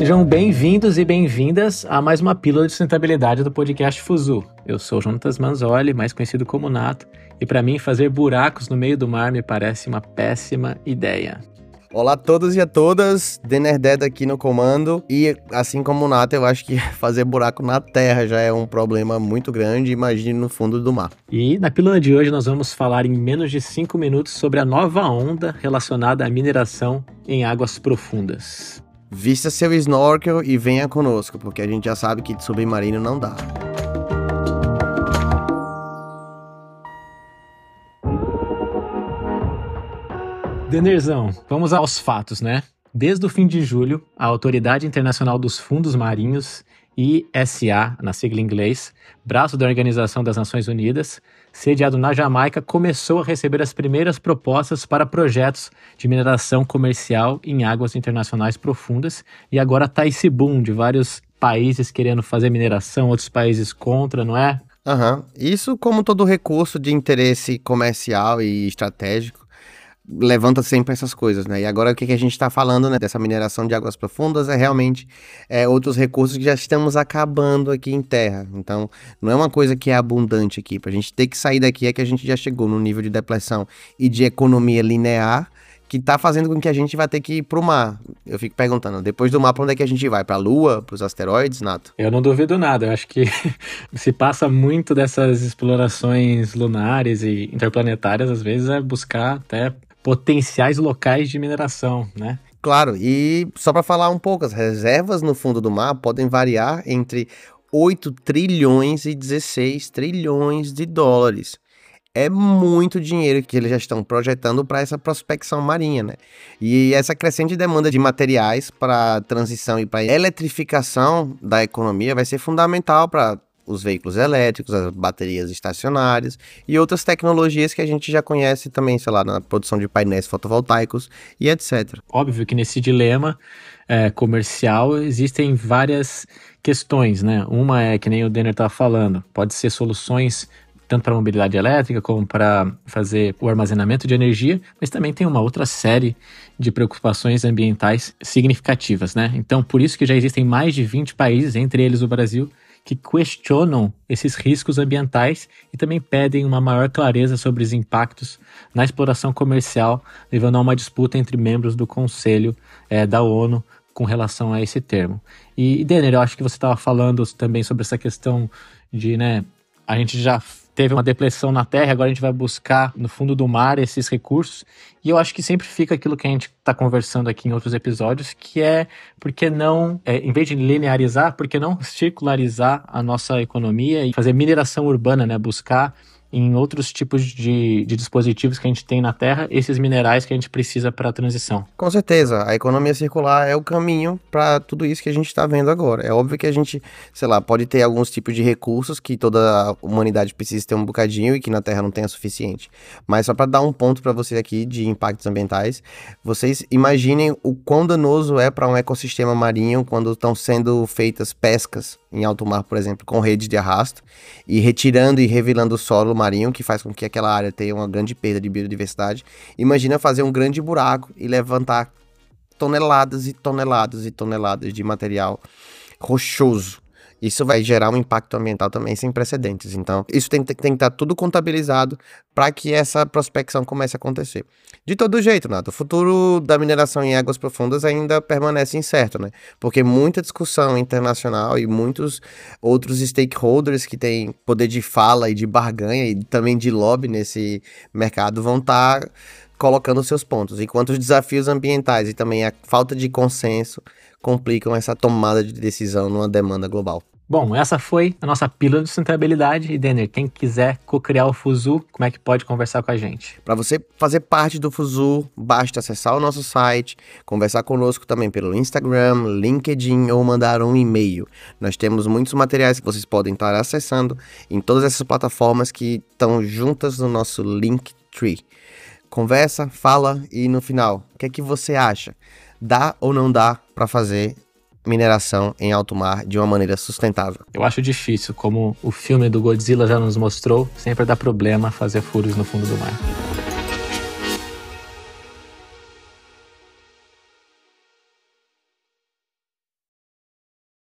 Sejam bem-vindos e bem-vindas a mais uma pílula de sustentabilidade do podcast Fuzu. Eu sou Jonatas Manzoli, mais conhecido como Nato, e para mim fazer buracos no meio do mar me parece uma péssima ideia. Olá a todos e a todas, Denerded aqui no comando. E assim como o Nato, eu acho que fazer buraco na terra já é um problema muito grande, imagine no fundo do mar. E na pílula de hoje nós vamos falar em menos de 5 minutos sobre a nova onda relacionada à mineração em águas profundas. Vista seu snorkel e venha conosco, porque a gente já sabe que de submarino não dá. Denerzão, vamos aos fatos, né? Desde o fim de julho, a Autoridade Internacional dos Fundos Marinhos, ISA, na sigla em inglês, braço da Organização das Nações Unidas, sediado na Jamaica, começou a receber as primeiras propostas para projetos de mineração comercial em águas internacionais profundas e agora está esse boom de vários países querendo fazer mineração, outros países contra, não é? Uhum. Isso como todo recurso de interesse comercial e estratégico levanta sempre essas coisas, né? E agora o que, que a gente está falando, né, dessa mineração de águas profundas é realmente é, outros recursos que já estamos acabando aqui em terra. Então, não é uma coisa que é abundante aqui. Para a gente ter que sair daqui é que a gente já chegou no nível de depressão e de economia linear que está fazendo com que a gente vai ter que ir para o mar. Eu fico perguntando, depois do mar, para onde é que a gente vai? Para a Lua, para os asteroides, Nato? Eu não duvido nada. Eu acho que se passa muito dessas explorações lunares e interplanetárias, às vezes, é buscar até potenciais locais de mineração, né? Claro, e só para falar um pouco, as reservas no fundo do mar podem variar entre 8 trilhões e 16 trilhões de dólares. É muito dinheiro que eles já estão projetando para essa prospecção marinha, né? E essa crescente demanda de materiais para transição e para eletrificação da economia vai ser fundamental para os veículos elétricos, as baterias estacionárias e outras tecnologias que a gente já conhece também, sei lá, na produção de painéis fotovoltaicos e etc. Óbvio que nesse dilema é, comercial existem várias questões, né? Uma é que nem o Denner estava falando, pode ser soluções tanto para mobilidade elétrica como para fazer o armazenamento de energia, mas também tem uma outra série de preocupações ambientais significativas, né? Então, por isso que já existem mais de 20 países, entre eles o Brasil, que questionam esses riscos ambientais e também pedem uma maior clareza sobre os impactos na exploração comercial, levando a uma disputa entre membros do Conselho é, da ONU com relação a esse termo. E, Denner, eu acho que você estava falando também sobre essa questão de, né, a gente já teve uma depressão na Terra, agora a gente vai buscar no fundo do mar esses recursos. E eu acho que sempre fica aquilo que a gente está conversando aqui em outros episódios, que é por que não, é, em vez de linearizar, por que não circularizar a nossa economia e fazer mineração urbana, né? Buscar em outros tipos de, de, dispositivos que a gente tem na Terra, esses minerais que a gente precisa para a transição. Com certeza, a economia circular é o caminho para tudo isso que a gente está vendo agora. É óbvio que a gente, sei lá, pode ter alguns tipos de recursos que toda a humanidade precisa ter um bocadinho e que na Terra não tem o suficiente. Mas só para dar um ponto para vocês aqui de impactos ambientais, vocês imaginem o quão danoso é para um ecossistema marinho quando estão sendo feitas pescas em alto mar, por exemplo, com redes de arrasto e retirando e revelando o solo marinho, que faz com que aquela área tenha uma grande perda de biodiversidade. Imagina fazer um grande buraco e levantar toneladas e toneladas e toneladas de material rochoso isso vai gerar um impacto ambiental também sem precedentes. Então, isso tem, tem, que estar tudo contabilizado para que essa prospecção comece a acontecer. De todo jeito, Nato, o futuro da mineração em águas profundas ainda permanece incerto, né? Porque muita discussão internacional e muitos outros stakeholders que têm poder de fala e de barganha e também de lobby nesse mercado vão estar tá colocando seus pontos, enquanto os desafios ambientais e também a falta de consenso complicam essa tomada de decisão numa demanda global. Bom, essa foi a nossa pílula de sustentabilidade. E Denner, quem quiser co-criar o Fuzu, como é que pode conversar com a gente? Para você fazer parte do Fuzu, basta acessar o nosso site, conversar conosco também pelo Instagram, LinkedIn ou mandar um e-mail. Nós temos muitos materiais que vocês podem estar acessando em todas essas plataformas que estão juntas no nosso Linktree. Conversa, fala e no final, o que é que você acha? Dá ou não dá para fazer mineração em alto mar de uma maneira sustentável. Eu acho difícil, como o filme do Godzilla já nos mostrou, sempre dá problema fazer furos no fundo do mar.